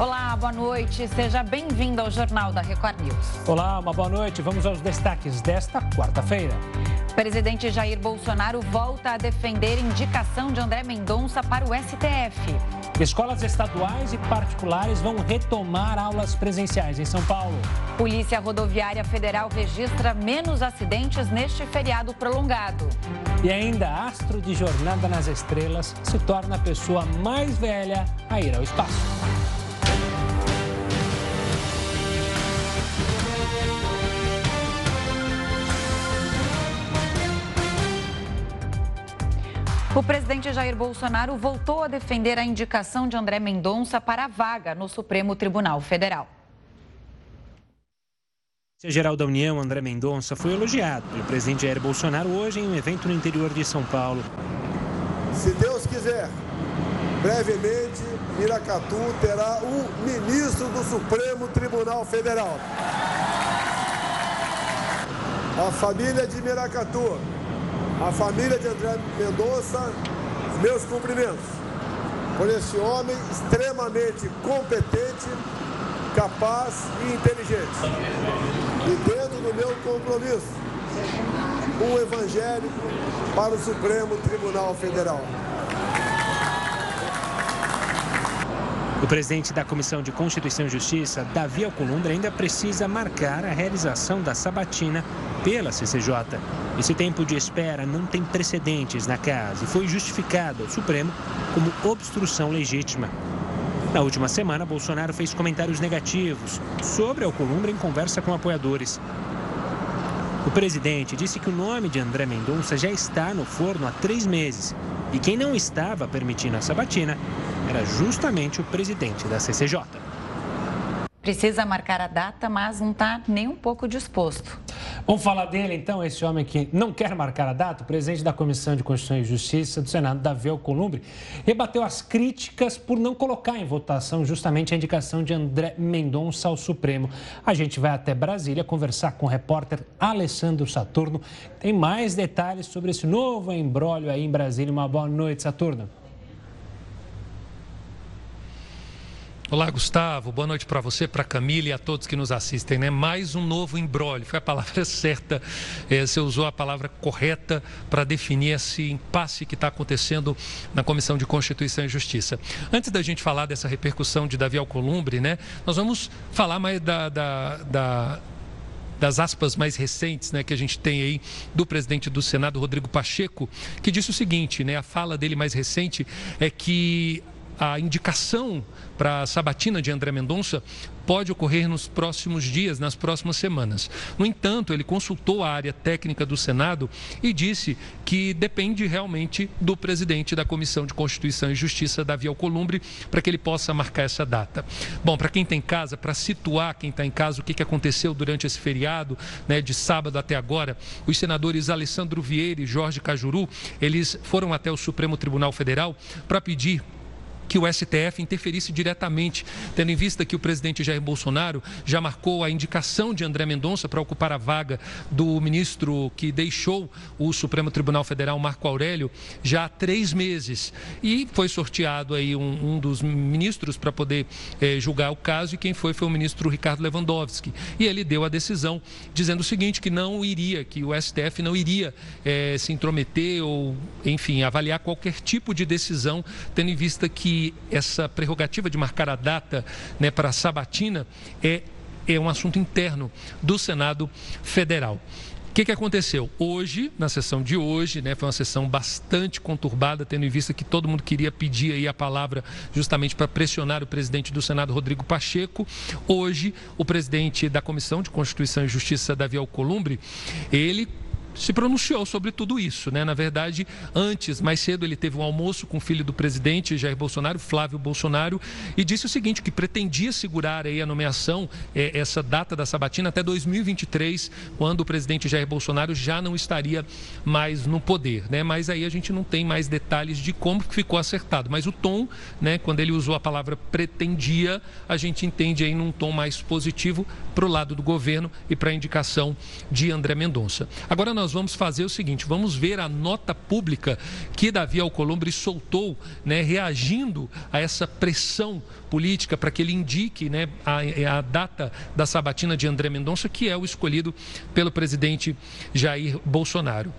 Olá, boa noite. Seja bem-vindo ao Jornal da Record News. Olá, uma boa noite. Vamos aos destaques desta quarta-feira. Presidente Jair Bolsonaro volta a defender indicação de André Mendonça para o STF. Escolas estaduais e particulares vão retomar aulas presenciais em São Paulo. Polícia Rodoviária Federal registra menos acidentes neste feriado prolongado. E ainda, astro de Jornada nas Estrelas se torna a pessoa mais velha a ir ao espaço. O presidente Jair Bolsonaro voltou a defender a indicação de André Mendonça para a vaga no Supremo Tribunal Federal. O geral da União, André Mendonça, foi elogiado pelo presidente Jair Bolsonaro hoje em um evento no interior de São Paulo. Se Deus quiser, brevemente, Miracatu terá um ministro do Supremo Tribunal Federal. A família de Miracatu a família de André Mendonça, meus cumprimentos por esse homem extremamente competente, capaz e inteligente. E dentro do meu compromisso, um evangélico para o Supremo Tribunal Federal. O presidente da Comissão de Constituição e Justiça, Davi Alcolumbre, ainda precisa marcar a realização da sabatina pela CCJ. Esse tempo de espera não tem precedentes na casa e foi justificado ao Supremo como obstrução legítima. Na última semana, Bolsonaro fez comentários negativos sobre Alcolumbre em conversa com apoiadores. O presidente disse que o nome de André Mendonça já está no forno há três meses e quem não estava permitindo a sabatina era justamente o presidente da CCJ. Precisa marcar a data, mas não está nem um pouco disposto. Vamos falar dele então, esse homem que não quer marcar a data, o presidente da Comissão de Constituição e Justiça do Senado, Davi Alcolumbre, rebateu as críticas por não colocar em votação justamente a indicação de André Mendonça ao Supremo. A gente vai até Brasília conversar com o repórter Alessandro Saturno. Tem mais detalhes sobre esse novo embrólio aí em Brasília. Uma boa noite, Saturno. Olá, Gustavo. Boa noite para você, para Camila e a todos que nos assistem. Né? Mais um novo embrólio. Foi a palavra certa. É, você usou a palavra correta para definir esse impasse que está acontecendo na Comissão de Constituição e Justiça. Antes da gente falar dessa repercussão de Davi Alcolumbre, né, nós vamos falar mais da, da, da das aspas mais recentes né, que a gente tem aí do presidente do Senado, Rodrigo Pacheco, que disse o seguinte, né, a fala dele mais recente é que a indicação para a sabatina de André Mendonça pode ocorrer nos próximos dias, nas próximas semanas. No entanto, ele consultou a área técnica do Senado e disse que depende realmente do presidente da Comissão de Constituição e Justiça, Davi Alcolumbre, para que ele possa marcar essa data. Bom, para quem está em casa, para situar quem está em casa, o que, que aconteceu durante esse feriado, né, de sábado até agora, os senadores Alessandro Vieira e Jorge Cajuru, eles foram até o Supremo Tribunal Federal para pedir que o STF interferisse diretamente, tendo em vista que o presidente Jair Bolsonaro já marcou a indicação de André Mendonça para ocupar a vaga do ministro que deixou o Supremo Tribunal Federal, Marco Aurélio, já há três meses. E foi sorteado aí um, um dos ministros para poder eh, julgar o caso, e quem foi foi o ministro Ricardo Lewandowski. E ele deu a decisão dizendo o seguinte: que não iria, que o STF não iria eh, se intrometer ou, enfim, avaliar qualquer tipo de decisão, tendo em vista que essa prerrogativa de marcar a data né, para a sabatina é, é um assunto interno do Senado Federal. O que, que aconteceu? Hoje, na sessão de hoje, né, foi uma sessão bastante conturbada, tendo em vista que todo mundo queria pedir aí a palavra justamente para pressionar o presidente do Senado, Rodrigo Pacheco. Hoje, o presidente da Comissão de Constituição e Justiça, Davi Alcolumbre, ele se pronunciou sobre tudo isso, né? Na verdade, antes, mais cedo, ele teve um almoço com o filho do presidente Jair Bolsonaro, Flávio Bolsonaro, e disse o seguinte: que pretendia segurar aí a nomeação, eh, essa data da sabatina até 2023, quando o presidente Jair Bolsonaro já não estaria mais no poder, né? Mas aí a gente não tem mais detalhes de como ficou acertado. Mas o tom, né? Quando ele usou a palavra pretendia, a gente entende aí num tom mais positivo para o lado do governo e para a indicação de André Mendonça. Agora nós nós vamos fazer o seguinte: vamos ver a nota pública que Davi Alcolumbre soltou, né, reagindo a essa pressão política para que ele indique né, a, a data da sabatina de André Mendonça, que é o escolhido pelo presidente Jair Bolsonaro.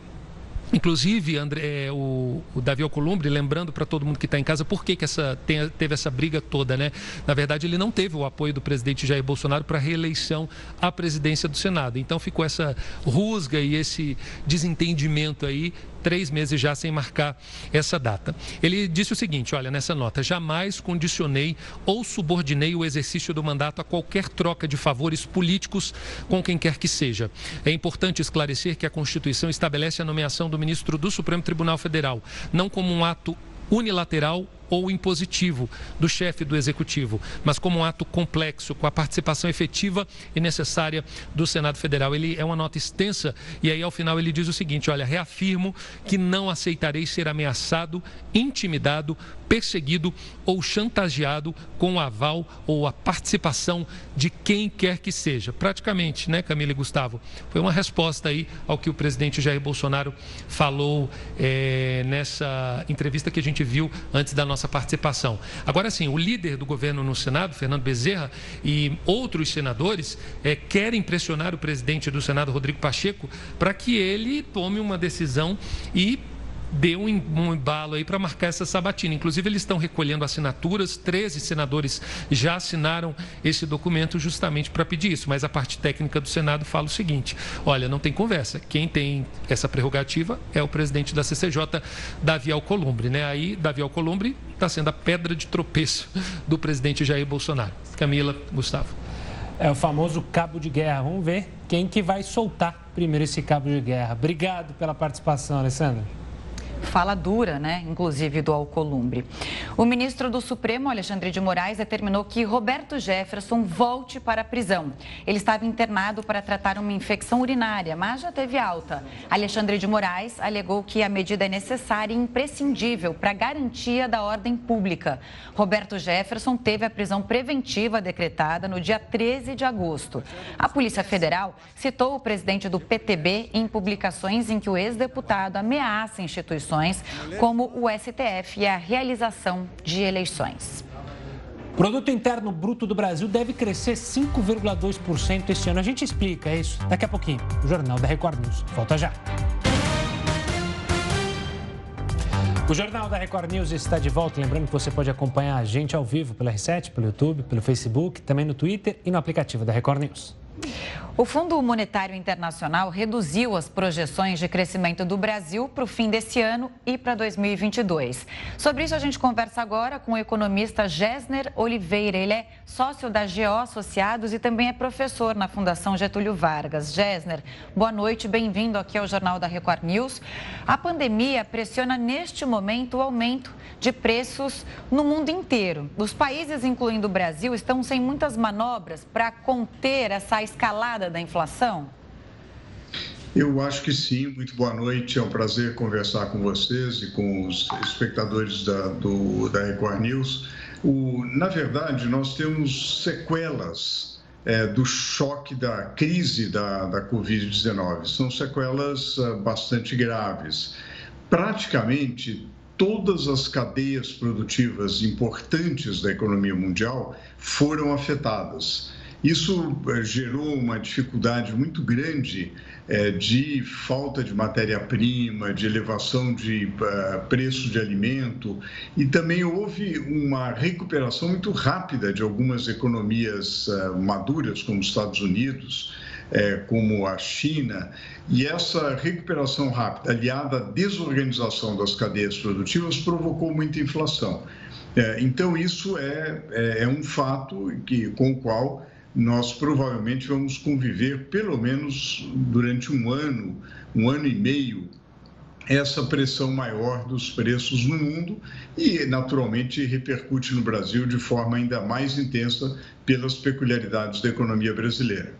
Inclusive, André, é, o, o Davi Alcolumbre, lembrando para todo mundo que está em casa, por que, que essa, tem, teve essa briga toda, né? Na verdade, ele não teve o apoio do presidente Jair Bolsonaro para a reeleição à presidência do Senado. Então ficou essa rusga e esse desentendimento aí três meses já sem marcar essa data. Ele disse o seguinte: olha, nessa nota, jamais condicionei ou subordinei o exercício do mandato a qualquer troca de favores políticos com quem quer que seja. É importante esclarecer que a Constituição estabelece a nomeação do ministro do Supremo Tribunal Federal, não como um ato unilateral ou impositivo do chefe do executivo, mas como um ato complexo, com a participação efetiva e necessária do Senado Federal. Ele é uma nota extensa e aí ao final ele diz o seguinte: olha, reafirmo que não aceitarei ser ameaçado, intimidado, perseguido ou chantageado com o aval ou a participação de quem quer que seja. Praticamente, né, Camila e Gustavo? Foi uma resposta aí ao que o presidente Jair Bolsonaro falou é, nessa entrevista que a gente viu antes da nossa participação. Agora sim, o líder do governo no Senado, Fernando Bezerra, e outros senadores é, querem pressionar o presidente do Senado, Rodrigo Pacheco, para que ele tome uma decisão e deu um embalo aí para marcar essa sabatina. Inclusive, eles estão recolhendo assinaturas, 13 senadores já assinaram esse documento justamente para pedir isso. Mas a parte técnica do Senado fala o seguinte: olha, não tem conversa. Quem tem essa prerrogativa é o presidente da CCJ, Davi Alcolumbre. Né? Aí, Davi Alcolumbre está sendo a pedra de tropeço do presidente Jair Bolsonaro. Camila, Gustavo. É o famoso cabo de guerra. Vamos ver quem que vai soltar primeiro esse cabo de guerra. Obrigado pela participação, Alessandra fala dura, né, inclusive do Alcolumbre. O ministro do Supremo, Alexandre de Moraes, determinou que Roberto Jefferson volte para a prisão. Ele estava internado para tratar uma infecção urinária, mas já teve alta. Alexandre de Moraes alegou que a medida é necessária e imprescindível para garantia da ordem pública. Roberto Jefferson teve a prisão preventiva decretada no dia 13 de agosto. A Polícia Federal citou o presidente do PTB em publicações em que o ex-deputado ameaça instituições como o STF e a realização de eleições. O produto Interno Bruto do Brasil deve crescer 5,2% este ano. A gente explica isso daqui a pouquinho. O Jornal da Record News. Volta já. O Jornal da Record News está de volta. Lembrando que você pode acompanhar a gente ao vivo pela R7, pelo YouTube, pelo Facebook, também no Twitter e no aplicativo da Record News. O Fundo Monetário Internacional reduziu as projeções de crescimento do Brasil para o fim desse ano e para 2022. Sobre isso, a gente conversa agora com o economista Gessner Oliveira. Ele é sócio da GO Associados e também é professor na Fundação Getúlio Vargas. Gessner, boa noite, bem-vindo aqui ao Jornal da Record News. A pandemia pressiona neste momento o aumento de preços no mundo inteiro. Os países, incluindo o Brasil, estão sem muitas manobras para conter essa escalada da inflação? Eu acho que sim. Muito boa noite. É um prazer conversar com vocês e com os espectadores da, do, da Record News. O, na verdade, nós temos sequelas é, do choque da crise da, da Covid-19. São sequelas uh, bastante graves. Praticamente todas as cadeias produtivas importantes da economia mundial foram afetadas. Isso eh, gerou uma dificuldade muito grande é, de falta de matéria-prima, de elevação de uh, preço de alimento e também houve uma recuperação muito rápida de algumas economias maduras, como os Estados Unidos, como a China, e essa recuperação rápida, aliada à desorganização das cadeias produtivas, provocou muita inflação. Então, isso é, é, é um fato que, com o qual nós provavelmente vamos conviver pelo menos durante um ano, um ano e meio, essa pressão maior dos preços no mundo e, naturalmente, repercute no Brasil de forma ainda mais intensa pelas peculiaridades da economia brasileira.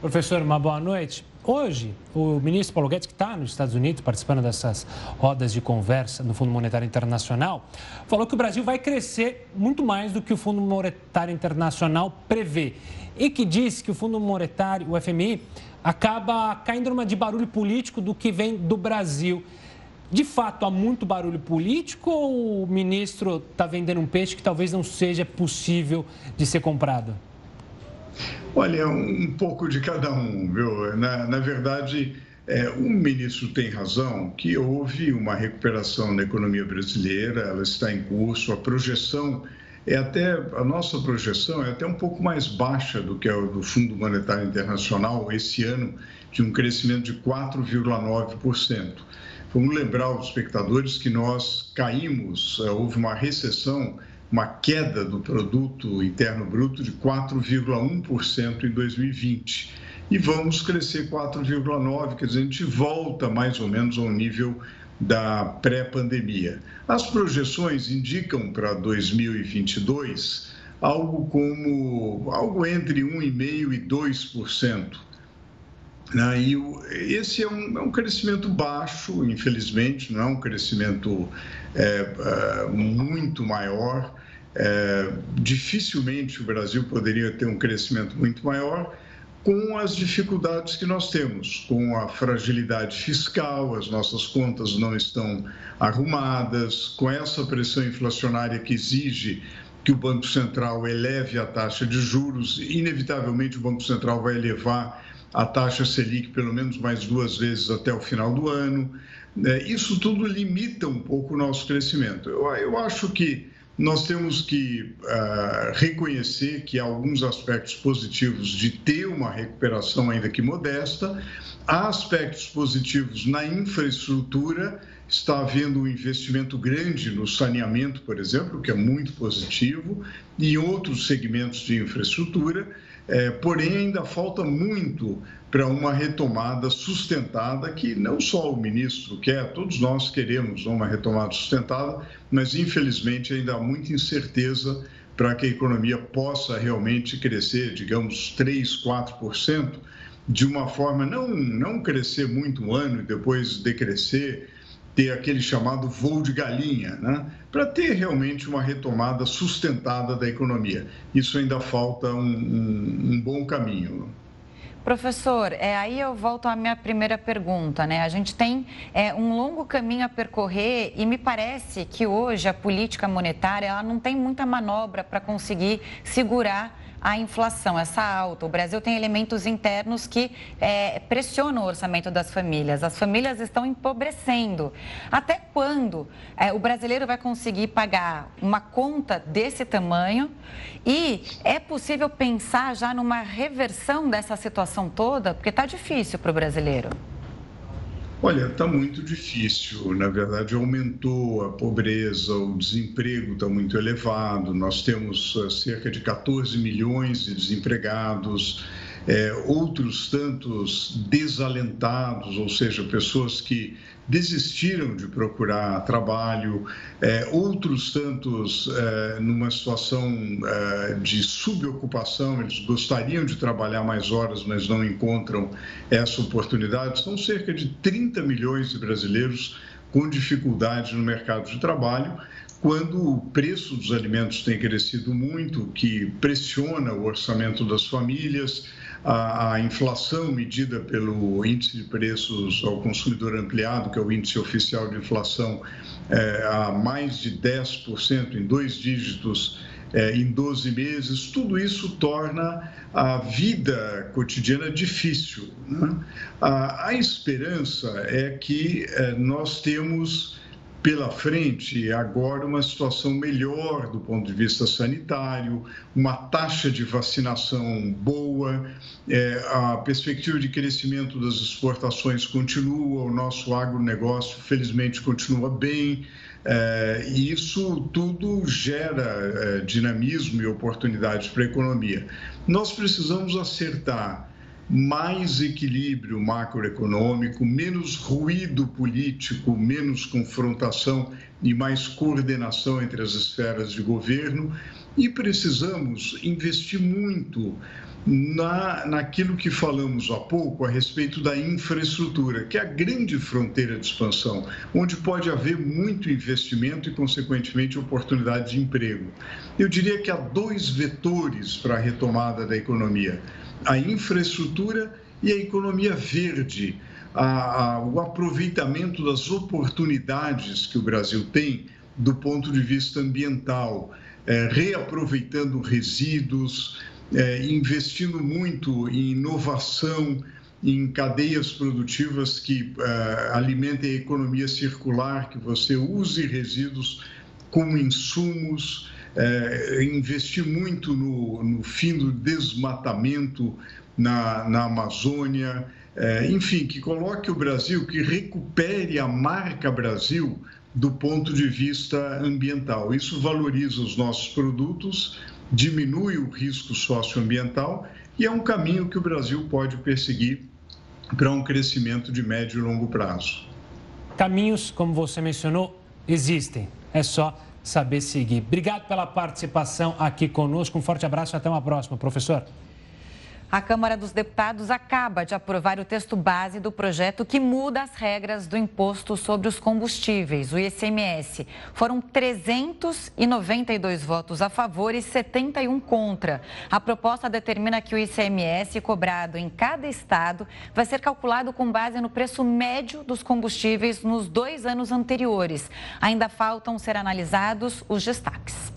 Professor, uma boa noite. Hoje, o ministro Paulo Guedes, que está nos Estados Unidos participando dessas rodas de conversa no Fundo Monetário Internacional, falou que o Brasil vai crescer muito mais do que o Fundo Monetário Internacional prevê. E que diz que o Fundo Monetário, o FMI, acaba caindo numa de barulho político do que vem do Brasil. De fato, há muito barulho político ou o ministro está vendendo um peixe que talvez não seja possível de ser comprado? Olha, um pouco de cada um, viu? Na, na verdade, é, o ministro tem razão que houve uma recuperação na economia brasileira, ela está em curso, a projeção é até, a nossa projeção é até um pouco mais baixa do que a do Fundo Monetário Internacional esse ano, de um crescimento de 4,9%. Vamos lembrar aos espectadores que nós caímos, é, houve uma recessão uma queda do produto interno bruto de 4,1% em 2020. E vamos crescer 4,9%, quer dizer, a gente volta mais ou menos ao nível da pré-pandemia. As projeções indicam para 2022 algo como algo entre 1,5% e 2%. Né? E esse é um, é um, crescimento baixo, infelizmente, não é um crescimento é, é, muito maior. É, dificilmente o Brasil poderia ter um crescimento muito maior com as dificuldades que nós temos, com a fragilidade fiscal, as nossas contas não estão arrumadas, com essa pressão inflacionária que exige que o Banco Central eleve a taxa de juros, inevitavelmente o Banco Central vai elevar a taxa Selic pelo menos mais duas vezes até o final do ano. É, isso tudo limita um pouco o nosso crescimento. Eu, eu acho que nós temos que uh, reconhecer que há alguns aspectos positivos de ter uma recuperação, ainda que modesta, há aspectos positivos na infraestrutura, está havendo um investimento grande no saneamento, por exemplo, que é muito positivo, e em outros segmentos de infraestrutura. É, porém, ainda falta muito para uma retomada sustentada, que não só o ministro quer, todos nós queremos uma retomada sustentada, mas infelizmente ainda há muita incerteza para que a economia possa realmente crescer, digamos, 3, 4%, de uma forma não, não crescer muito um ano e depois decrescer, ter aquele chamado voo de galinha, né? para ter realmente uma retomada sustentada da economia. Isso ainda falta um, um, um bom caminho. Professor, é, aí eu volto à minha primeira pergunta, né? A gente tem é, um longo caminho a percorrer e me parece que hoje a política monetária ela não tem muita manobra para conseguir segurar a inflação, essa alta. O Brasil tem elementos internos que é, pressionam o orçamento das famílias. As famílias estão empobrecendo. Até quando é, o brasileiro vai conseguir pagar uma conta desse tamanho? E é possível pensar já numa reversão dessa situação toda? Porque está difícil para o brasileiro. Olha, está muito difícil. Na verdade, aumentou a pobreza, o desemprego está muito elevado. Nós temos eh, cerca de 14 milhões de desempregados, é, outros tantos desalentados, ou seja, pessoas que desistiram de procurar trabalho, é, outros tantos é, numa situação é, de subocupação, eles gostariam de trabalhar mais horas, mas não encontram essa oportunidade. São cerca de 30 milhões de brasileiros com dificuldade no mercado de trabalho, quando o preço dos alimentos tem crescido muito, que pressiona o orçamento das famílias, a, a, inflação medida pelo índice de preços ao consumidor ampliado, que é o índice oficial de inflação, é, a mais de 10%, em dois dígitos, é, em 12 meses, tudo isso torna a vida cotidiana difícil. Né? A, a, esperança é que é, nós temos pela frente agora uma situação melhor do ponto de vista sanitário, uma taxa de vacinação boa, é, a perspectiva de crescimento das exportações continua, o nosso agronegócio felizmente continua bem, é, e isso tudo gera é, dinamismo e oportunidades para a economia. Nós precisamos acertar mais equilíbrio macroeconômico, menos ruído político, menos confrontação e mais coordenação entre as esferas de governo E precisamos investir muito na, naquilo que falamos há pouco a respeito da infraestrutura, que é a grande fronteira de expansão, onde pode haver muito investimento e, consequentemente, oportunidade de emprego. Eu diria que há dois vetores para a retomada da economia: a infraestrutura e a economia verde. A, a, o aproveitamento das oportunidades que o Brasil tem do ponto de vista ambiental, é, reaproveitando resíduos, é, investindo muito em inovação, em cadeias produtivas que uh, alimentem a economia circular, que você use resíduos como insumos, uh, investir muito no, no, fim do desmatamento na, na Amazônia, uh, enfim, que coloque o Brasil, que recupere a marca Brasil do ponto de vista ambiental. Isso valoriza os nossos produtos, diminui o risco socioambiental e é um caminho que o Brasil pode perseguir para um crescimento de médio e longo prazo. Caminhos, como você mencionou, existem. É só saber seguir. Obrigado pela participação aqui conosco. Um forte abraço e até uma próxima, professor. A Câmara dos Deputados acaba de aprovar o texto base do projeto que muda as regras do imposto sobre os combustíveis, o ICMS. Foram 392 votos a favor e 71 contra. A proposta determina que o ICMS cobrado em cada estado vai ser calculado com base no preço médio dos combustíveis nos dois anos anteriores. Ainda faltam ser analisados os destaques.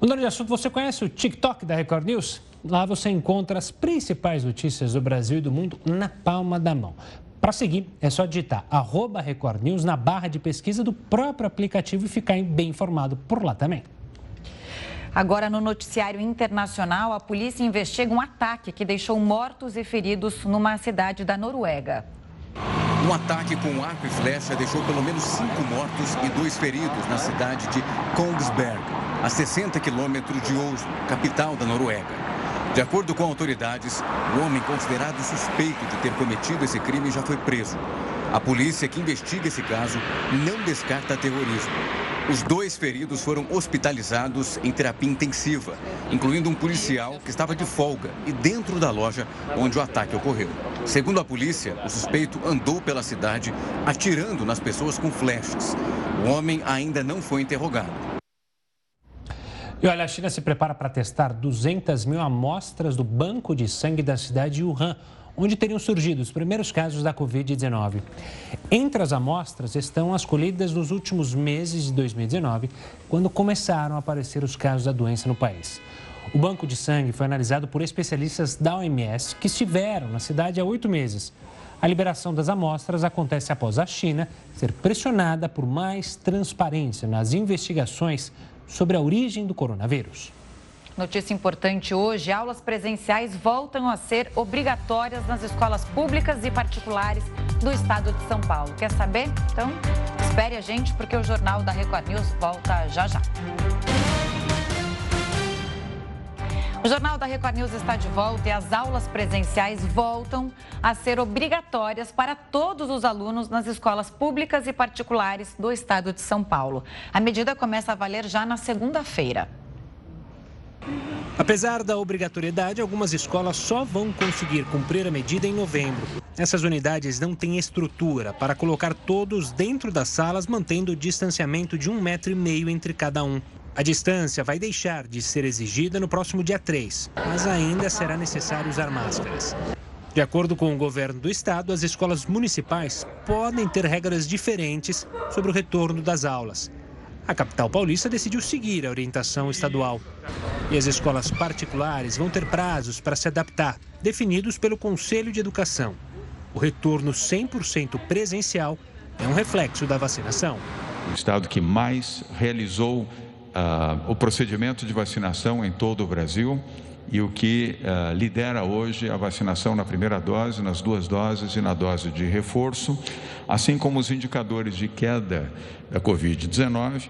Mudando de assunto, você conhece o TikTok da Record News? Lá você encontra as principais notícias do Brasil e do mundo na palma da mão. Para seguir, é só digitar arroba Record News na barra de pesquisa do próprio aplicativo e ficar bem informado por lá também. Agora, no noticiário internacional, a polícia investiga um ataque que deixou mortos e feridos numa cidade da Noruega. Um ataque com arco e flecha deixou pelo menos cinco mortos e dois feridos na cidade de Kongsberg, a 60 quilômetros de Oslo, capital da Noruega. De acordo com autoridades, o homem considerado suspeito de ter cometido esse crime já foi preso. A polícia que investiga esse caso não descarta terrorismo. Os dois feridos foram hospitalizados em terapia intensiva, incluindo um policial que estava de folga e dentro da loja onde o ataque ocorreu. Segundo a polícia, o suspeito andou pela cidade atirando nas pessoas com flechas. O homem ainda não foi interrogado. E olha, a China se prepara para testar 200 mil amostras do banco de sangue da cidade de Wuhan, onde teriam surgido os primeiros casos da Covid-19. Entre as amostras estão as colhidas nos últimos meses de 2019, quando começaram a aparecer os casos da doença no país. O banco de sangue foi analisado por especialistas da OMS que estiveram na cidade há oito meses. A liberação das amostras acontece após a China ser pressionada por mais transparência nas investigações sobre a origem do coronavírus. Notícia importante hoje: aulas presenciais voltam a ser obrigatórias nas escolas públicas e particulares do estado de São Paulo. Quer saber? Então, espere a gente, porque o Jornal da Record News volta já já. O Jornal da Record News está de volta e as aulas presenciais voltam a ser obrigatórias para todos os alunos nas escolas públicas e particulares do estado de São Paulo. A medida começa a valer já na segunda-feira. Apesar da obrigatoriedade, algumas escolas só vão conseguir cumprir a medida em novembro. Essas unidades não têm estrutura para colocar todos dentro das salas, mantendo o distanciamento de um metro e meio entre cada um. A distância vai deixar de ser exigida no próximo dia 3, mas ainda será necessário usar máscaras. De acordo com o governo do estado, as escolas municipais podem ter regras diferentes sobre o retorno das aulas. A capital paulista decidiu seguir a orientação estadual. E as escolas particulares vão ter prazos para se adaptar, definidos pelo Conselho de Educação. O retorno 100% presencial é um reflexo da vacinação. O estado que mais realizou uh, o procedimento de vacinação em todo o Brasil e o que uh, lidera hoje a vacinação na primeira dose, nas duas doses e na dose de reforço, assim como os indicadores de queda da Covid-19,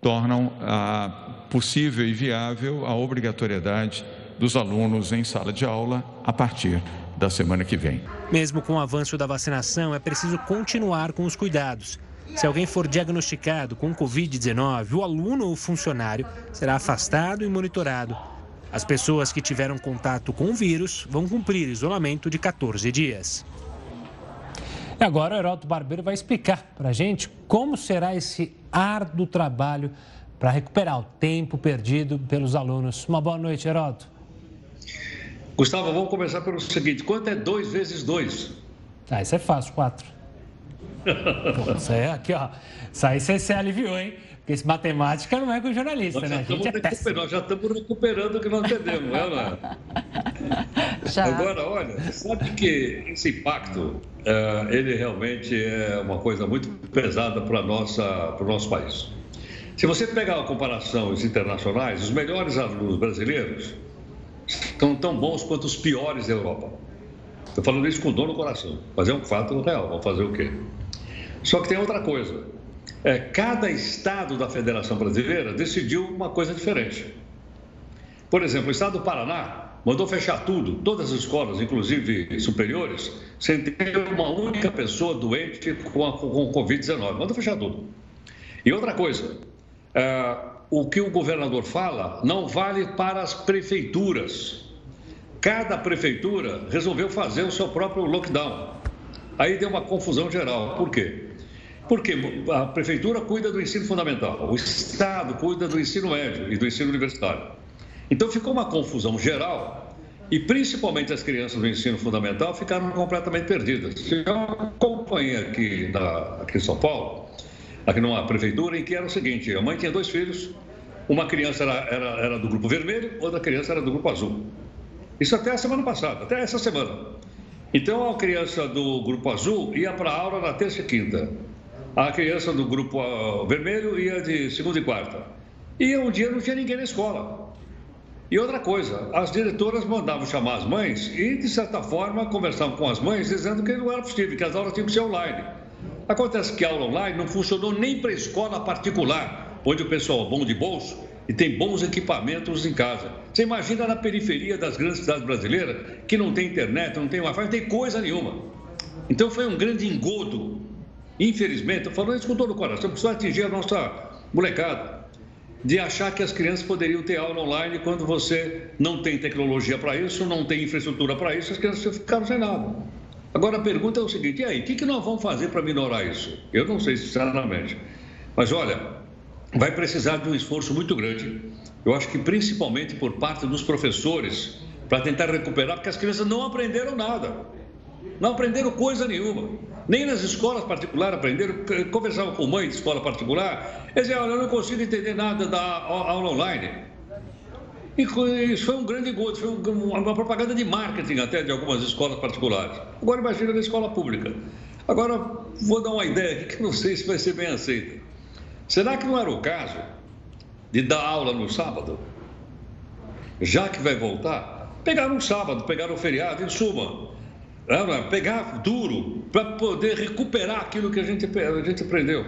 tornam uh, possível e viável a obrigatoriedade dos alunos em sala de aula a partir da semana que vem. Mesmo com o avanço da vacinação, é preciso continuar com os cuidados. Se alguém for diagnosticado com Covid-19, o aluno ou funcionário será afastado e monitorado. As pessoas que tiveram contato com o vírus vão cumprir isolamento de 14 dias. E agora o Heroto Barbeiro vai explicar para a gente como será esse árduo trabalho para recuperar o tempo perdido pelos alunos. Uma boa noite, Heroto. Gustavo, vamos começar pelo seguinte: quanto é 2 vezes 2? Ah, isso é fácil, 4. isso aí, aqui, ó. Isso aí você se aliviou, hein? Porque esse matemática não é com jornalista, nós né? A gente é nós já estamos recuperando o que nós perdemos, não é, não é? Já. Agora, olha, sabe que esse impacto, uh, ele realmente é uma coisa muito pesada para o nosso país. Se você pegar a comparações internacionais, os melhores alunos brasileiros estão tão bons quanto os piores da Europa. Estou falando isso com dor no coração, mas é um fato real. Vamos fazer o quê? Só que tem outra coisa. É, cada estado da Federação Brasileira decidiu uma coisa diferente. Por exemplo, o estado do Paraná mandou fechar tudo, todas as escolas, inclusive superiores, sem ter uma única pessoa doente com, a, com Covid-19. Mandou fechar tudo. E outra coisa, é, o que o governador fala não vale para as prefeituras. Cada prefeitura resolveu fazer o seu próprio lockdown. Aí deu uma confusão geral. Por quê? Porque a prefeitura cuida do ensino fundamental, o Estado cuida do ensino médio e do ensino universitário. Então ficou uma confusão geral e principalmente as crianças do ensino fundamental ficaram completamente perdidas. Eu acompanhei aqui, na, aqui em São Paulo, aqui numa prefeitura, em que era o seguinte: a mãe tinha dois filhos, uma criança era, era, era do grupo vermelho, outra criança era do grupo azul. Isso até a semana passada, até essa semana. Então a criança do grupo azul ia para a aula na terça e quinta. A criança do grupo ah, vermelho ia de segunda e quarta. E um dia não tinha ninguém na escola. E outra coisa, as diretoras mandavam chamar as mães e, de certa forma, conversavam com as mães dizendo que não era possível, que as aulas tinham que ser online. Acontece que a aula online não funcionou nem para escola particular, onde o pessoal é bom de bolso e tem bons equipamentos em casa. Você imagina na periferia das grandes cidades brasileiras, que não tem internet, não tem Wi-Fi, não tem coisa nenhuma. Então foi um grande engodo. Infelizmente, falando isso com todo o coração, precisa atingir a nossa molecada. De achar que as crianças poderiam ter aula online quando você não tem tecnologia para isso, não tem infraestrutura para isso, as crianças ficaram sem nada. Agora a pergunta é o seguinte: e aí, o que, que nós vamos fazer para minorar isso? Eu não sei, sinceramente. Mas olha, vai precisar de um esforço muito grande. Eu acho que principalmente por parte dos professores, para tentar recuperar, porque as crianças não aprenderam nada. Não aprenderam coisa nenhuma. Nem nas escolas particulares aprenderam. Conversava com mãe de escola particular, eles diziam, eu não consigo entender nada da aula online. E isso foi um grande gosto, foi uma propaganda de marketing até de algumas escolas particulares. Agora imagina na escola pública. Agora, vou dar uma ideia aqui que não sei se vai ser bem aceita. Será que não era o caso de dar aula no sábado? Já que vai voltar, pegar um sábado, pegar um feriado, em suma, pegar duro para poder recuperar aquilo que a gente, a gente aprendeu.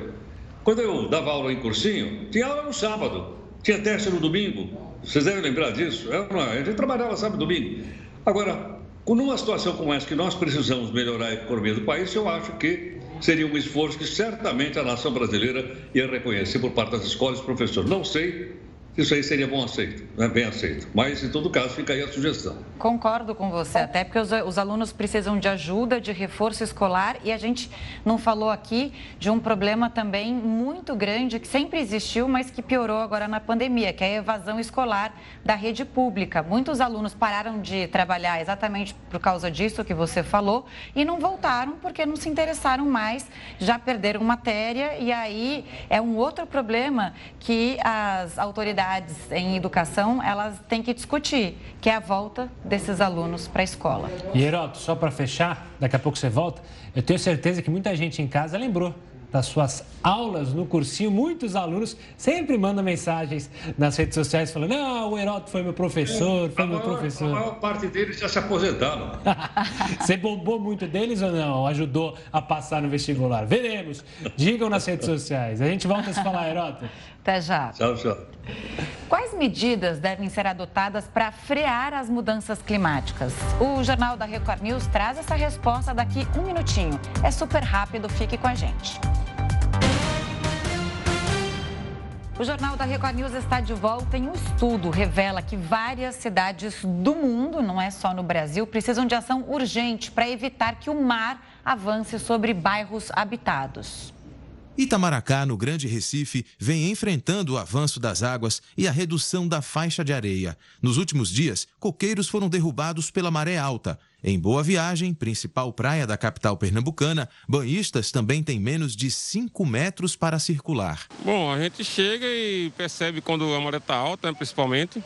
Quando eu dava aula em cursinho, tinha aula no sábado, tinha teste no domingo. Vocês devem lembrar disso? É a gente trabalhava sábado e domingo. Agora, numa situação como essa, que nós precisamos melhorar a economia do país, eu acho que seria um esforço que certamente a nação brasileira ia reconhecer por parte das escolas e professores. Não sei isso aí seria bom aceito, né? bem aceito. Mas, em todo caso, fica aí a sugestão. Concordo com você, até porque os, os, alunos precisam de ajuda, de reforço escolar, e a gente não falou aqui de um problema também muito grande que sempre existiu, mas que piorou agora na pandemia, que é a evasão escolar da rede pública. Muitos alunos pararam de trabalhar exatamente por causa disso que você falou e não voltaram porque não se interessaram mais, já perderam matéria, e aí é um outro problema que as autoridades autoridades em educação, elas têm que discutir, que é a volta desses alunos para a escola. E Heroto, só para fechar, daqui a pouco você volta, eu tenho certeza que muita gente em casa lembrou das suas aulas no cursinho, muitos alunos sempre mandam mensagens nas redes sociais falando: não, o Heroto foi meu professor, foi a meu maior, professor. A maior parte deles já se aposentaram. Você bombou muito deles ou não? Ajudou a passar no vestibular? Veremos. Digam nas redes sociais. A gente volta a se falar, Heroto. Até já. Tchau, tchau. Quais medidas devem ser adotadas para frear as mudanças climáticas? O Jornal da Record News traz essa resposta daqui um minutinho. É super rápido, fique com a gente. O Jornal da Record News está de volta em um estudo revela que várias cidades do mundo, não é só no Brasil, precisam de ação urgente para evitar que o mar avance sobre bairros habitados. Itamaracá, no Grande Recife, vem enfrentando o avanço das águas e a redução da faixa de areia. Nos últimos dias, coqueiros foram derrubados pela maré alta. Em Boa Viagem, principal praia da capital pernambucana, banhistas também têm menos de 5 metros para circular. Bom, a gente chega e percebe quando a maré está alta, né, principalmente,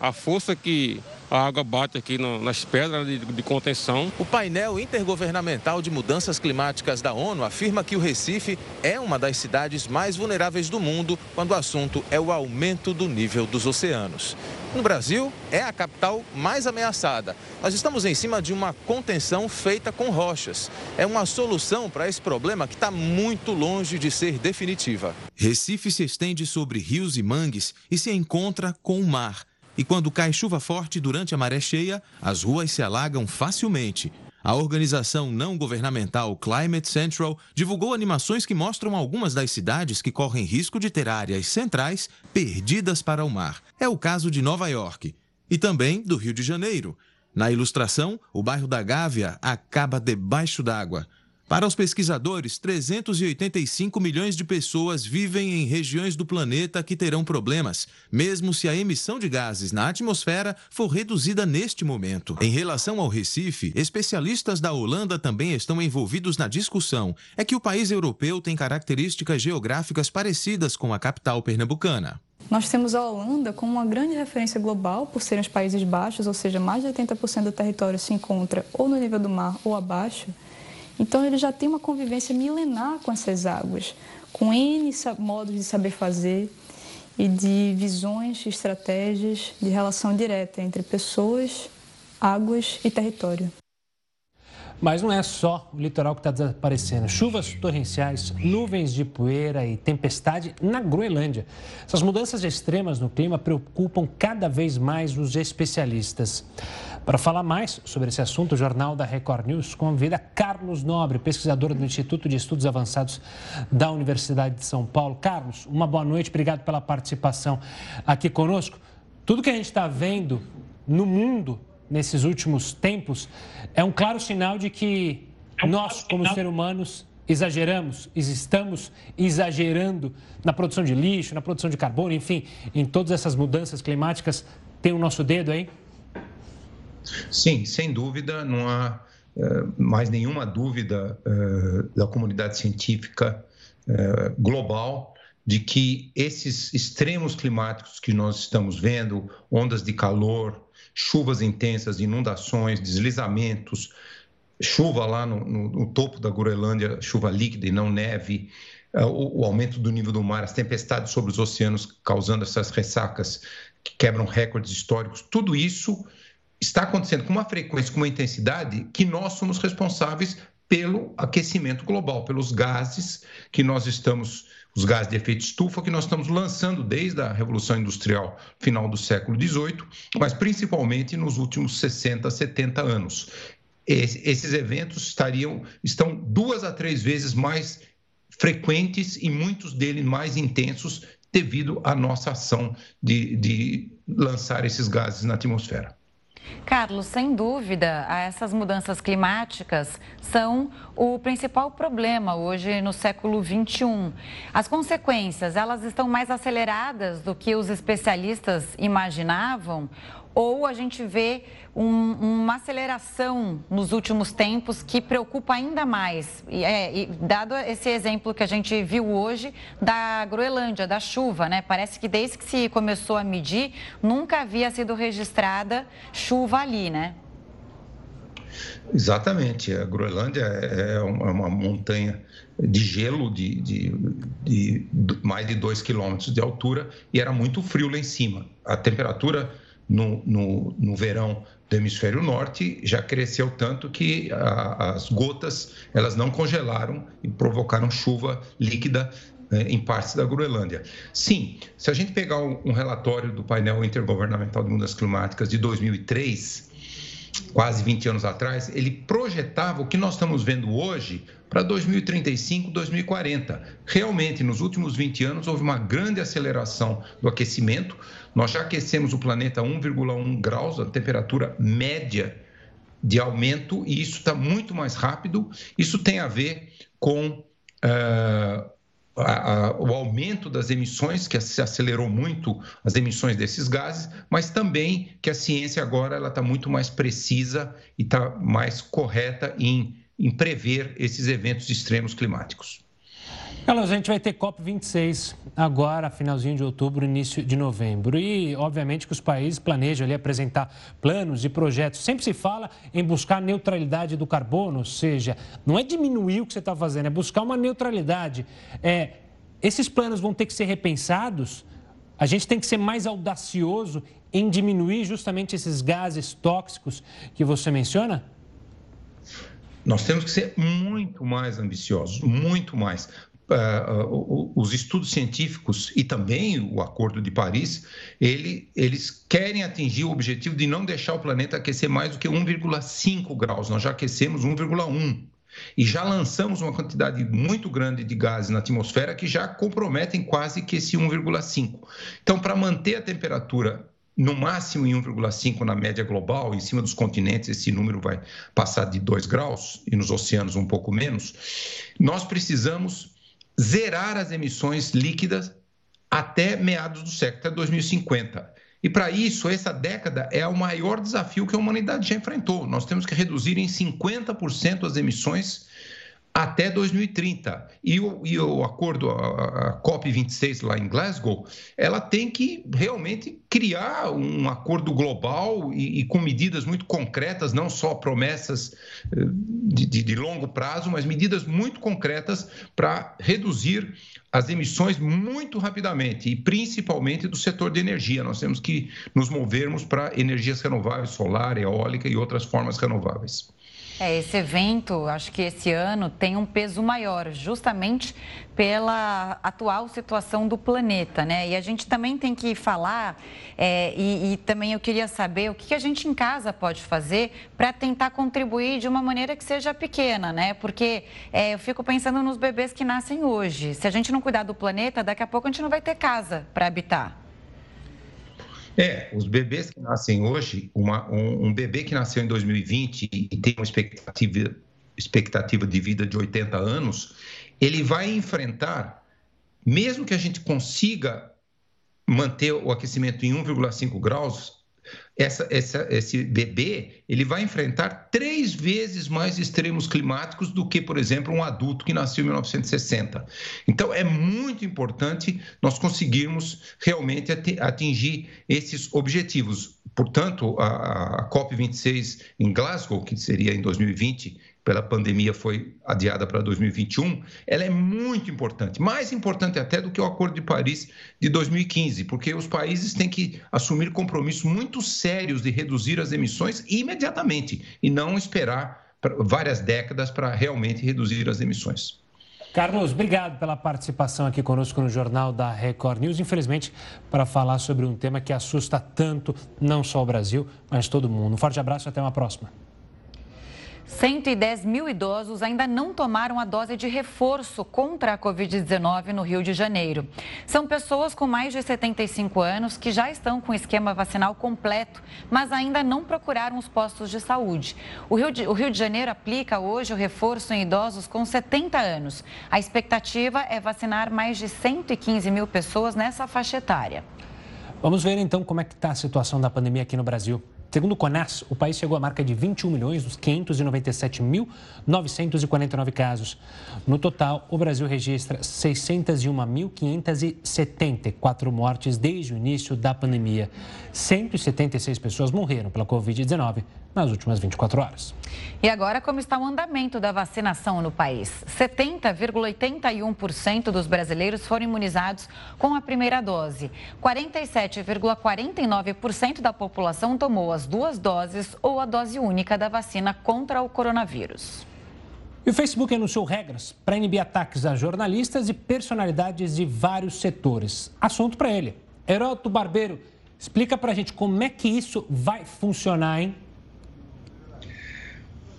a força que a água bate aqui no, nas pedras de, de, contenção. O painel intergovernamental de mudanças climáticas da ONU afirma que o Recife é uma das cidades mais vulneráveis do mundo quando o assunto é o aumento do nível dos oceanos. No Brasil, é a capital mais ameaçada. Nós estamos em cima de uma contenção feita com rochas. É uma solução para esse problema que está muito longe de ser definitiva. Recife se estende sobre rios e mangues e se encontra com o mar. E quando cai chuva forte durante a maré cheia, as ruas se alagam facilmente. A organização não governamental Climate Central divulgou animações que mostram algumas das cidades que correm risco de ter áreas centrais perdidas para o mar. É o caso de Nova York e também do Rio de Janeiro. Na ilustração, o bairro da Gávea acaba debaixo d'água. Para os pesquisadores, 385 milhões de pessoas vivem em regiões do planeta que terão problemas, mesmo se a emissão de gases na atmosfera for reduzida neste momento. Em relação ao Recife, especialistas da Holanda também estão envolvidos na discussão. É que o país europeu tem características geográficas parecidas com a capital pernambucana. Nós temos a Holanda como uma grande referência global por serem os Países Baixos, ou seja, mais de 80% do território se encontra ou no nível do mar ou abaixo. Então, ele já tem uma convivência milenar com essas águas, com N modos de saber fazer e de visões, estratégias de relação direta entre pessoas, águas e território. Mas não é só o litoral que está desaparecendo. Chuvas torrenciais, nuvens de poeira e tempestade na Groenlândia. Essas mudanças extremas no clima preocupam cada vez mais os especialistas. Para falar mais sobre esse assunto, o Jornal da Record News convida Carlos Nobre, pesquisador do Instituto de Estudos Avançados da Universidade de São Paulo. Carlos, uma boa noite, obrigado pela participação aqui conosco. Tudo que a gente está vendo no mundo nesses últimos tempos é um claro sinal de que nós, como seres humanos, exageramos, estamos exagerando na produção de lixo, na produção de carbono, enfim, em todas essas mudanças climáticas. Tem o nosso dedo aí? Sim, sem dúvida, não há uh, mais nenhuma dúvida uh, da comunidade científica uh, global de que esses extremos climáticos que nós estamos vendo, ondas de calor, chuvas intensas, inundações, deslizamentos, chuva lá no, no, no topo da Groenlândia, chuva líquida e não neve, o, o aumento do nível do mar, as tempestades sobre os oceanos causando essas ressacas que quebram recordes históricos, tudo isso está acontecendo com uma frequência, com uma intensidade que nós somos responsáveis pelo aquecimento global, pelos gases que nós estamos, os gases de efeito estufa que nós estamos lançando desde a Revolução Industrial final do século XVIII, mas principalmente nos últimos 60, 70 anos. Esses eventos estariam, estão duas a três vezes mais frequentes e muitos deles mais intensos devido à nossa ação de, de lançar esses gases na atmosfera. Carlos, sem dúvida, essas mudanças climáticas são o principal problema hoje no século 21. As consequências, elas estão mais aceleradas do que os especialistas imaginavam ou a gente vê um, uma aceleração nos últimos tempos que preocupa ainda mais. E, é, e, dado esse exemplo que a gente viu hoje da Groenlândia, da chuva, né? Parece que desde que se começou a medir, nunca havia sido registrada chuva ali, né? Exatamente. A Groenlândia é uma montanha de gelo de, de, de mais de 2 quilômetros de altura e era muito frio lá em cima. A temperatura no, no, no verão do hemisfério norte já cresceu tanto que a, as gotas elas não congelaram e provocaram chuva líquida né, em partes da Groenlândia. Sim, se a gente pegar um relatório do painel intergovernamental de mudanças climáticas de 2003, quase 20 anos atrás, ele projetava o que nós estamos vendo hoje para 2035, 2040. Realmente, nos últimos 20 anos, houve uma grande aceleração do aquecimento. Nós já aquecemos o planeta a 1,1 graus, a temperatura média de aumento, e isso está muito mais rápido. Isso tem a ver com uh, a, a, o aumento das emissões, que se acelerou muito as emissões desses gases, mas também que a ciência agora está muito mais precisa e está mais correta em em prever esses eventos extremos climáticos. Carlos, a gente vai ter COP26 agora, finalzinho de outubro, início de novembro. E, obviamente, que os países planejam ali apresentar planos e projetos. Sempre se fala em buscar neutralidade do carbono, ou seja, não é diminuir o que você está fazendo, é buscar uma neutralidade. É, esses planos vão ter que ser repensados. A gente tem que ser mais audacioso em diminuir justamente esses gases tóxicos que você menciona? Nós temos que ser muito mais ambiciosos, muito mais. Uh, os estudos científicos e também o Acordo de Paris, ele, eles querem atingir o objetivo de não deixar o planeta aquecer mais do que 1,5 graus. Nós já aquecemos 1,1 e já lançamos uma quantidade muito grande de gases na atmosfera que já comprometem quase que esse 1,5. Então, para manter a temperatura no máximo em 1,5 na média global, em cima dos continentes esse número vai passar de 2 graus e nos oceanos um pouco menos, nós precisamos zerar as emissões líquidas até meados do século, até 2050. E para isso, essa década é o maior desafio que a humanidade já enfrentou. Nós temos que reduzir em 50% as emissões até 2030. E o, e o acordo, a, a COP26 lá em Glasgow, ela tem que realmente criar um acordo global e, e com medidas muito concretas, não só promessas eh, de, de, de longo prazo, mas medidas muito concretas para reduzir as emissões muito rapidamente e principalmente do setor de energia. Nós temos que nos movermos para energias renováveis, solar, eólica e outras formas renováveis. É, esse evento, acho que esse ano tem um peso maior, justamente pela atual situação do planeta, né? E a gente também tem que falar, é, e, e, também eu queria saber o que a gente em casa pode fazer para tentar contribuir de uma maneira que seja pequena, né? Porque é, eu fico pensando nos bebês que nascem hoje. Se a gente não cuidar do planeta, daqui a pouco a gente não vai ter casa para habitar. É, os bebês que nascem hoje, uma, um, um, bebê que nasceu em 2020 e tem uma expectativa, expectativa de vida de 80 anos, ele vai enfrentar, mesmo que a gente consiga manter o aquecimento em 1,5 graus, essa, essa, esse bebê ele vai enfrentar três vezes mais extremos climáticos do que, por exemplo, um adulto que nasceu em 1960. Então, é muito importante nós conseguirmos realmente atingir esses objetivos. Portanto, a, a COP26 em Glasgow, que seria em 2020, pela pandemia foi adiada para 2021, ela é muito importante, mais importante até do que o Acordo de Paris de 2015, porque os países têm que assumir compromissos muito sérios de reduzir as emissões imediatamente e não esperar várias décadas para realmente reduzir as emissões. Carlos, obrigado pela participação aqui conosco no Jornal da Record News. Infelizmente, para falar sobre um tema que assusta tanto não só o Brasil, mas todo mundo. Um forte abraço e até uma próxima. 110 mil idosos ainda não tomaram a dose de reforço contra a Covid-19 no Rio de Janeiro. São pessoas com mais de 75 anos que já estão com o esquema vacinal completo, mas ainda não procuraram os postos de saúde. O Rio de, o Rio de Janeiro aplica hoje o reforço em idosos com 70 anos. A expectativa é vacinar mais de 115 mil pessoas nessa faixa etária. Vamos ver então como é que está a situação da pandemia aqui no Brasil. Segundo o CONAS, o país chegou à marca de 21 milhões dos 597.949 casos. No total, o Brasil registra 601.574 mortes desde o início da pandemia. 176 pessoas morreram pela Covid-19 nas últimas 24 horas. E agora, como está o andamento da vacinação no país? 70,81% dos brasileiros foram imunizados com a primeira dose. 47,49% da população tomou as duas doses ou a dose única da vacina contra o coronavírus. E o Facebook anunciou regras para inibir ataques a jornalistas e personalidades de vários setores. Assunto para ele. Heroto Barbeiro, explica para a gente como é que isso vai funcionar, hein?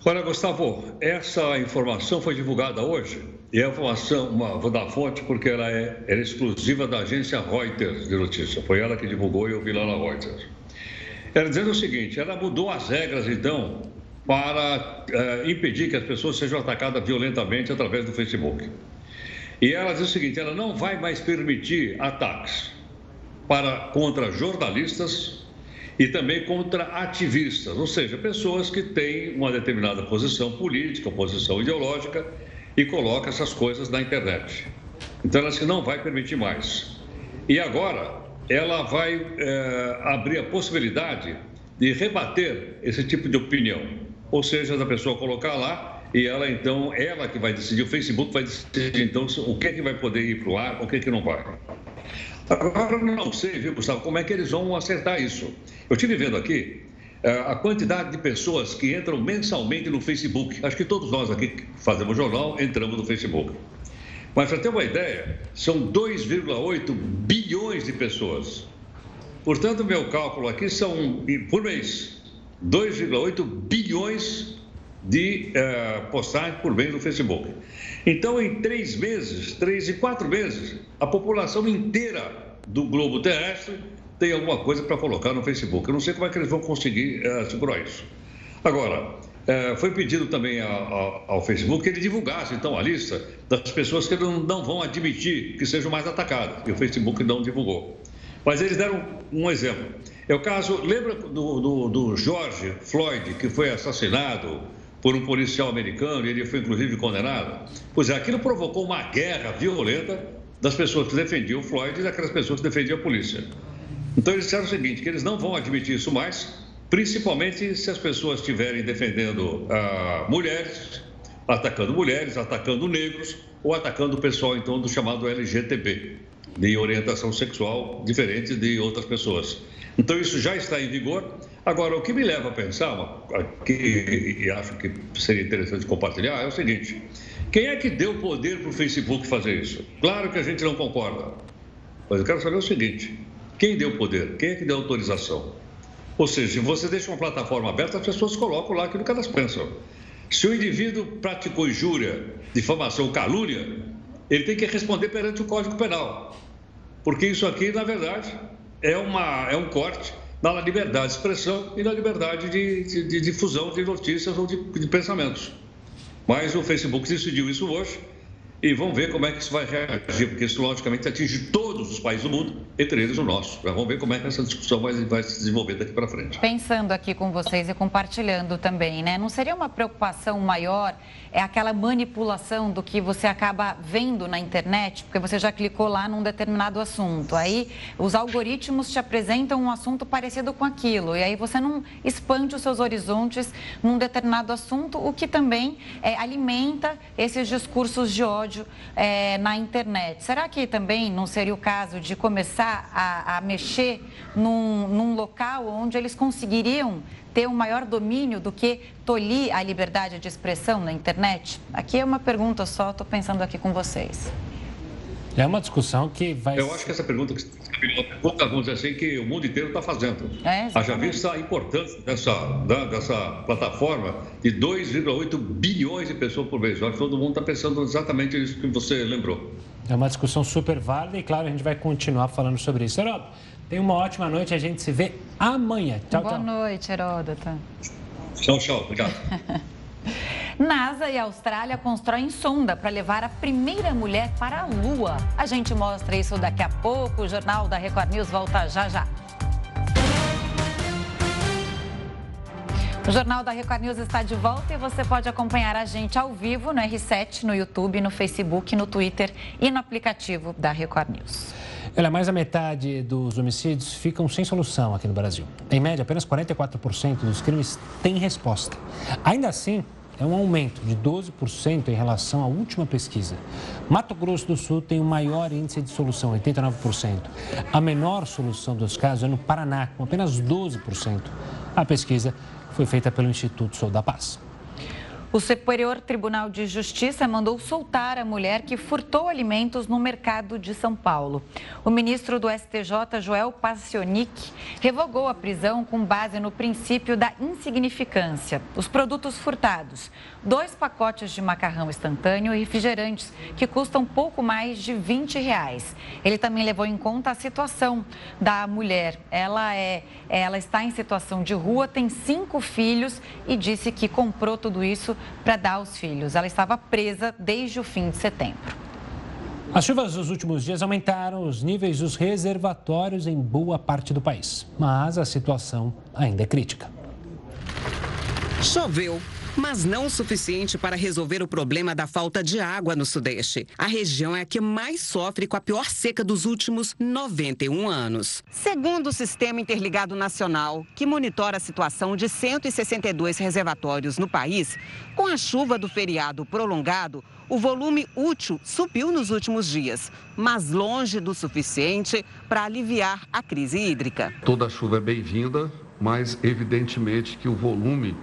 Olha, Gustavo, essa informação foi divulgada hoje e é informação, uma, vou dar fonte porque ela é, é exclusiva da agência Reuters de notícia. Foi ela que divulgou e eu vi lá na Reuters. Ela dizendo o seguinte: ela mudou as regras, então, para uh, impedir que as pessoas sejam atacadas violentamente através do Facebook. E ela diz o seguinte: ela não vai mais permitir ataques para, contra jornalistas e também contra ativistas, ou seja, pessoas que têm uma determinada posição política, posição ideológica e colocam essas coisas na internet. Então, ela que não vai permitir mais. E agora, ela vai é, abrir a possibilidade de rebater esse tipo de opinião, ou seja, da pessoa colocar lá e ela então, ela que vai decidir, o Facebook vai decidir então o que é que vai poder ir para o ar, o que é que não vai. Agora, não sei, viu, Gustavo, como é que eles vão acertar isso. Eu estive vendo aqui eh, a quantidade de pessoas que entram mensalmente no Facebook. Acho que todos nós aqui que fazemos jornal entramos no Facebook. Mas, para ter uma ideia, são 2,8 bilhões de pessoas. Portanto, meu cálculo aqui são, por mês, 2,8 bilhões de uh, postagens por mês no Facebook. Então, em três meses, três e quatro meses, a população inteira do globo terrestre tem alguma coisa para colocar no Facebook. Eu não sei como é que eles vão conseguir uh, segurar isso. Agora, uh, foi pedido também ao, ao, Facebook que ele divulgasse, então, a lista das pessoas que não, não vão admitir que sejam mais atacadas. E o Facebook não divulgou. Mas eles deram um exemplo. É o caso, lembra do, do, do George Floyd, que foi assassinado por um policial americano e ele foi inclusive condenado. Pois é, aquilo provocou uma guerra violenta das pessoas que defendiam Floyd e daquelas pessoas que defendiam a polícia. Então eles disseram o seguinte, que eles não vão admitir isso mais, principalmente se as pessoas estiverem defendendo ah, mulheres, atacando mulheres, atacando negros ou atacando o pessoal então do chamado LGTB, de orientação sexual diferente de outras pessoas. Então isso já está em vigor Agora, o que me leva a pensar, que, e acho que seria interessante compartilhar, é o seguinte: quem é que deu poder para o Facebook fazer isso? Claro que a gente não concorda, mas eu quero saber o seguinte: quem deu poder? Quem é que deu autorização? Ou seja, se você deixa uma plataforma aberta, as pessoas colocam lá aquilo que elas pensam. Se o indivíduo praticou injúria, difamação calúnia, ele tem que responder perante o Código Penal. Porque isso aqui, na verdade, é, uma, é um corte na liberdade de expressão e na liberdade de, de, de difusão de notícias ou de, de pensamentos. Mas o Facebook decidiu isso hoje e vamos ver como é que isso vai reagir, porque isso logicamente atinge todos os países do mundo, entre eles o nosso. vamos ver como é que essa discussão vai, vai se desenvolver daqui para frente. Pensando aqui com vocês e compartilhando também, né? Não seria uma preocupação maior é aquela manipulação do que você acaba vendo na internet, porque você já clicou lá num determinado assunto. Aí os algoritmos te apresentam um assunto parecido com aquilo, e aí você não expande os seus horizontes num determinado assunto, o que também é, alimenta esses discursos de ódio é, na internet. Será que também não seria o caso de começar a, a mexer num, num local onde eles conseguiriam ter um maior domínio do que tolir a liberdade de expressão na internet? Aqui é uma pergunta só, estou pensando aqui com vocês. É uma discussão que vai. Eu acho que essa pergunta que pergunta, vamos dizer assim, que o mundo inteiro está fazendo. É, Haja vista a importância dessa, da, dessa plataforma de 2,8 bilhões de pessoas por mês. Eu acho que todo mundo está pensando exatamente isso que você lembrou. É uma discussão super válida e, claro, a gente vai continuar falando sobre isso. Heródoto, tenha uma ótima noite, a gente se vê amanhã. Tchau, Boa tchau. Boa noite, Heródoto. Tchau, tchau. Obrigado. NASA e Austrália constroem sonda para levar a primeira mulher para a Lua. A gente mostra isso daqui a pouco. O Jornal da Record News volta já já. O Jornal da Record News está de volta e você pode acompanhar a gente ao vivo no R7, no YouTube, no Facebook, no Twitter e no aplicativo da Record News. Olha, mais da metade dos homicídios ficam sem solução aqui no Brasil. Em média, apenas 44% dos crimes têm resposta. Ainda assim, é um aumento de 12% em relação à última pesquisa. Mato Grosso do Sul tem o maior índice de solução, 89%. A menor solução dos casos é no Paraná, com apenas 12%. A pesquisa foi feita pelo Instituto Sou da Paz. O Superior Tribunal de Justiça mandou soltar a mulher que furtou alimentos no mercado de São Paulo. O ministro do STJ, Joel Passionic, revogou a prisão com base no princípio da insignificância. Os produtos furtados, dois pacotes de macarrão instantâneo e refrigerantes, que custam pouco mais de 20 reais. Ele também levou em conta a situação da mulher. Ela, é, ela está em situação de rua, tem cinco filhos e disse que comprou tudo isso para dar aos filhos. Ela estava presa desde o fim de setembro. As chuvas dos últimos dias aumentaram os níveis dos reservatórios em boa parte do país, mas a situação ainda é crítica. Choveu mas não o suficiente para resolver o problema da falta de água no Sudeste. A região é a que mais sofre com a pior seca dos últimos 91 anos. Segundo o Sistema Interligado Nacional, que monitora a situação de 162 reservatórios no país, com a chuva do feriado prolongado, o volume útil subiu nos últimos dias, mas longe do suficiente para aliviar a crise hídrica. Toda chuva é bem-vinda, mas evidentemente que o volume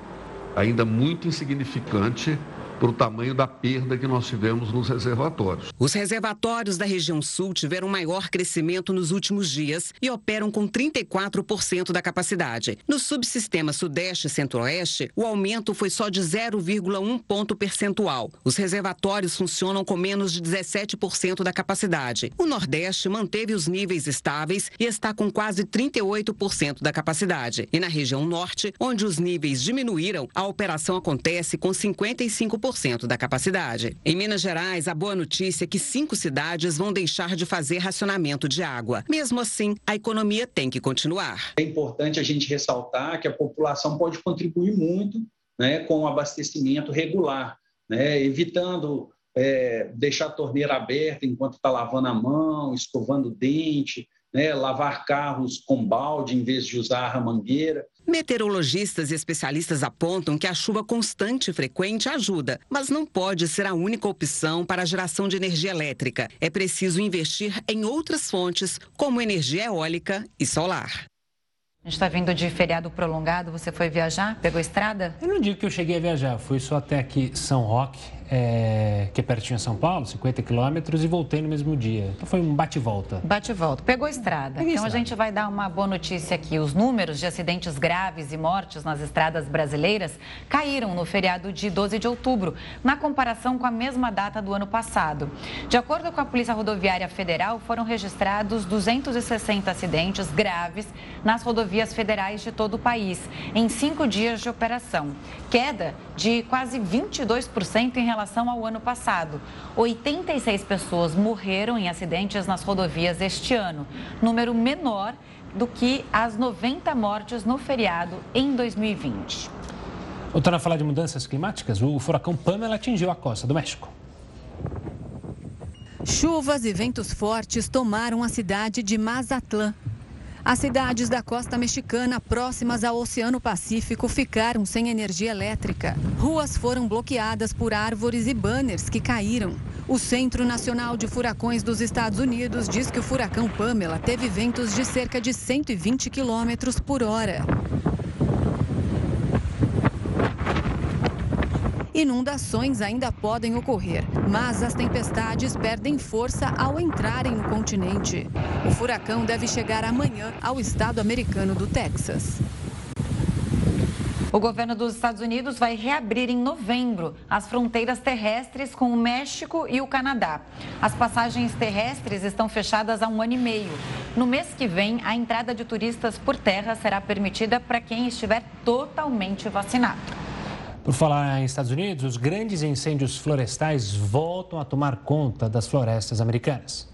ainda muito insignificante para o tamanho da perda que nós tivemos nos reservatórios. Os reservatórios da região sul tiveram maior crescimento nos últimos dias e operam com 34% da capacidade. No subsistema Sudeste e Centro-Oeste, o aumento foi só de 0,1 ponto percentual. Os reservatórios funcionam com menos de 17% da capacidade. O Nordeste manteve os níveis estáveis e está com quase 38% da capacidade. E na região Norte, onde os níveis diminuíram, a operação acontece com 55% 100% da capacidade. Em Minas Gerais, a boa notícia é que cinco cidades vão deixar de fazer racionamento de água. Mesmo assim, a economia tem que continuar. É importante a gente ressaltar que a população pode contribuir muito né, com o abastecimento regular, né, evitando é, deixar a torneira aberta enquanto está lavando a mão, escovando o dente, né, lavar carros com balde em vez de usar a mangueira. Meteorologistas e especialistas apontam que a chuva constante e frequente ajuda, mas não pode ser a única opção para a geração de energia elétrica. É preciso investir em outras fontes, como energia eólica e solar. A gente está vindo de feriado prolongado. Você foi viajar? Pegou estrada? Eu não digo que eu cheguei a viajar. Fui só até aqui São Roque, é, que é pertinho de São Paulo, 50 quilômetros, e voltei no mesmo dia. Então foi um bate-volta. Bate-volta. Pegou estrada. Peguei então estrada. a gente vai dar uma boa notícia aqui. Os números de acidentes graves e mortes nas estradas brasileiras caíram no feriado de 12 de outubro, na comparação com a mesma data do ano passado. De acordo com a Polícia Rodoviária Federal, foram registrados 260 acidentes graves nas rodovias federais de todo o país, em cinco dias de operação. Queda de quase 22% em relação ao ano passado. 86 pessoas morreram em acidentes nas rodovias este ano, número menor do que as 90 mortes no feriado em 2020. Voltando a falar de mudanças climáticas, o furacão Pamela atingiu a costa do México. Chuvas e ventos fortes tomaram a cidade de Mazatlán, as cidades da costa mexicana próximas ao Oceano Pacífico ficaram sem energia elétrica. Ruas foram bloqueadas por árvores e banners que caíram. O Centro Nacional de Furacões dos Estados Unidos diz que o furacão Pamela teve ventos de cerca de 120 quilômetros por hora. Inundações ainda podem ocorrer, mas as tempestades perdem força ao entrarem no continente. O furacão deve chegar amanhã ao estado americano do Texas. O governo dos Estados Unidos vai reabrir em novembro as fronteiras terrestres com o México e o Canadá. As passagens terrestres estão fechadas há um ano e meio. No mês que vem, a entrada de turistas por terra será permitida para quem estiver totalmente vacinado. Por falar em Estados Unidos, os grandes incêndios florestais voltam a tomar conta das florestas americanas.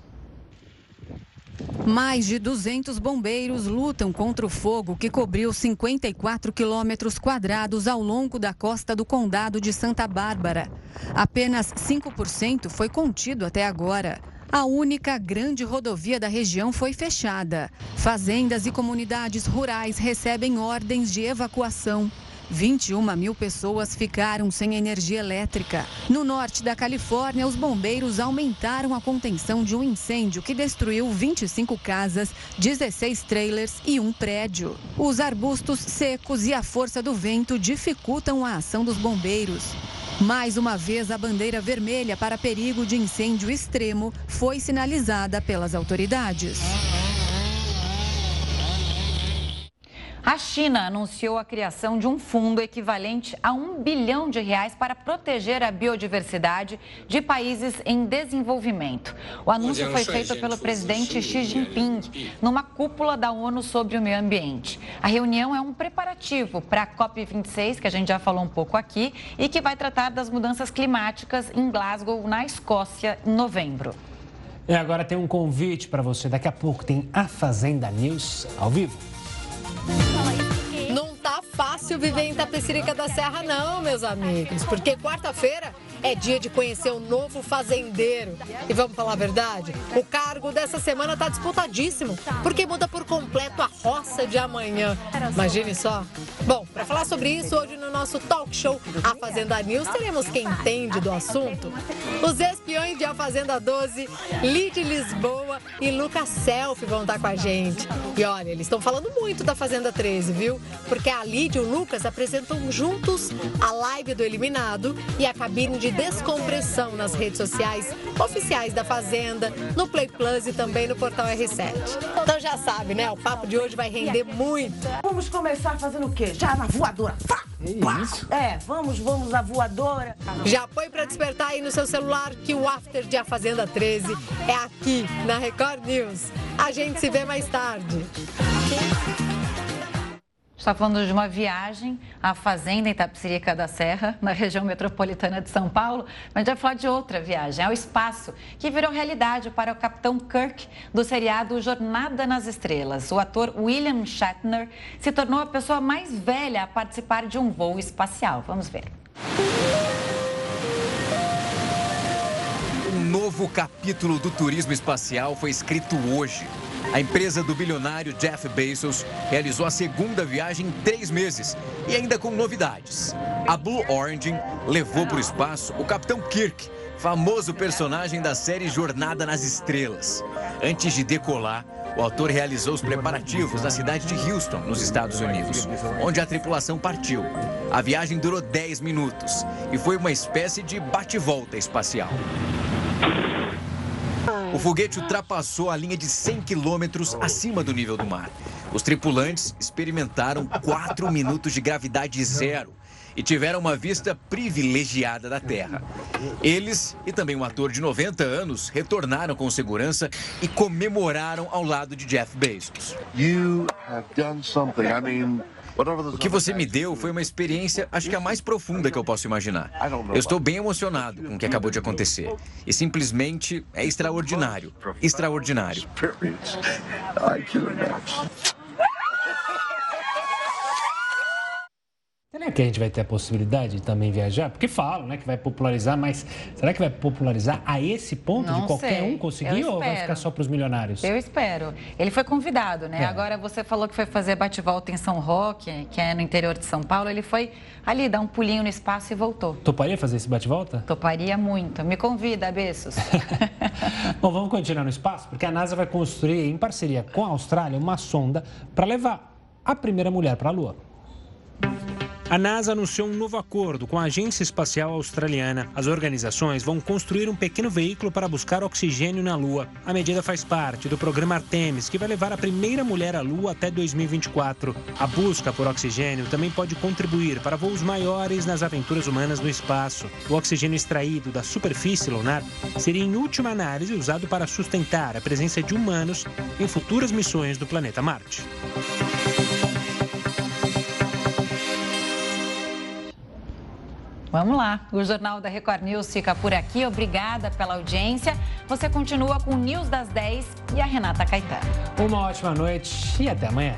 Mais de 200 bombeiros lutam contra o fogo que cobriu 54 quilômetros quadrados ao longo da costa do condado de Santa Bárbara. Apenas 5% foi contido até agora. A única grande rodovia da região foi fechada. Fazendas e comunidades rurais recebem ordens de evacuação. 21 mil pessoas ficaram sem energia elétrica. No norte da Califórnia, os bombeiros aumentaram a contenção de um incêndio que destruiu 25 casas, 16 trailers e um prédio. Os arbustos secos e a força do vento dificultam a ação dos bombeiros. Mais uma vez, a bandeira vermelha para perigo de incêndio extremo foi sinalizada pelas autoridades. A China anunciou a criação de um fundo equivalente a um bilhão de reais para proteger a biodiversidade de países em desenvolvimento. O anúncio foi feito pelo presidente Xi Jinping numa cúpula da ONU sobre o meio ambiente. A reunião é um preparativo para a COP26, que a gente já falou um pouco aqui, e que vai tratar das mudanças climáticas em Glasgow, na Escócia, em novembro. E agora tem um convite para você. Daqui a pouco tem a Fazenda News ao vivo. Não tá fácil viver em Tapecirica da Serra, não, meus amigos, porque quarta-feira é dia de conhecer o novo fazendeiro. E vamos falar a verdade? O cargo dessa semana tá disputadíssimo, porque muda por completo a roça de amanhã. Imagine só. Bom, para falar sobre isso, hoje no nosso talk show A Fazenda News, teremos quem entende do assunto. Os espiões de A Fazenda 12, Lid Lisboa e Lucas Selfie vão estar com a gente. E olha, eles estão falando muito da Fazenda 13, viu? Porque a E o Lucas apresentam juntos a live do eliminado e a cabine de descompressão nas redes sociais oficiais da Fazenda, no Play Plus e também no portal R7. Então já sabe, né? O papo de hoje vai render muito. Vamos começar fazendo o quê? Já na voadora. isso? É, vamos, vamos na voadora. Já põe para despertar aí no seu celular que o after de A Fazenda 13 é aqui na Record News. A gente se vê mais tarde está falando de uma viagem à fazenda em da Serra, na região metropolitana de São Paulo, mas a gente vai falar de outra viagem, ao espaço, que virou realidade para o capitão Kirk do seriado Jornada nas Estrelas. O ator William Shatner se tornou a pessoa mais velha a participar de um voo espacial. Vamos ver. Um novo capítulo do turismo espacial foi escrito hoje. A empresa do bilionário Jeff Bezos realizou a segunda viagem em três meses e ainda com novidades. A Blue Origin levou para o espaço o Capitão Kirk, famoso personagem da série Jornada nas Estrelas. Antes de decolar, o autor realizou os preparativos na cidade de Houston, nos Estados Unidos, onde a tripulação partiu. A viagem durou 10 minutos e foi uma espécie de bate-volta espacial. O foguete ultrapassou a linha de 100 quilômetros acima do nível do mar. Os tripulantes experimentaram 4 minutos de gravidade zero e tiveram uma vista privilegiada da Terra. Eles e também um ator de 90 anos retornaram com segurança e comemoraram ao lado de Jeff Bezos. You have done something. I mean, o que você me deu foi uma experiência, acho que a mais profunda que eu posso imaginar. Eu estou bem emocionado com o que acabou de acontecer. E simplesmente é extraordinário. Extraordinário. Será que a gente vai ter a possibilidade de também viajar? Porque falam, né, que vai popularizar, mas será que vai popularizar a esse ponto Não de qualquer sei. um conseguir ou vai ficar só para os milionários? Eu espero. Ele foi convidado, né? É. Agora você falou que foi fazer bate-volta em São Roque, que é no interior de São Paulo. Ele foi ali dar um pulinho no espaço e voltou. Toparia fazer esse bate-volta? Toparia muito. Me convida, Bessos. Bom, vamos continuar no espaço, porque a NASA vai construir, em parceria com a Austrália, uma sonda para levar a primeira mulher para a Lua. A NASA anunciou um novo acordo com a Agência Espacial Australiana. As organizações vão construir um pequeno veículo para buscar oxigênio na Lua. A medida faz parte do programa Artemis, que vai levar a primeira mulher à Lua até 2024. A busca por oxigênio também pode contribuir para voos maiores nas aventuras humanas no espaço. O oxigênio extraído da superfície lunar seria, em última análise, usado para sustentar a presença de humanos em futuras missões do planeta Marte. Vamos lá. O Jornal da Record News fica por aqui. Obrigada pela audiência. Você continua com o News das 10 e a Renata Caetano. Uma ótima noite e até amanhã.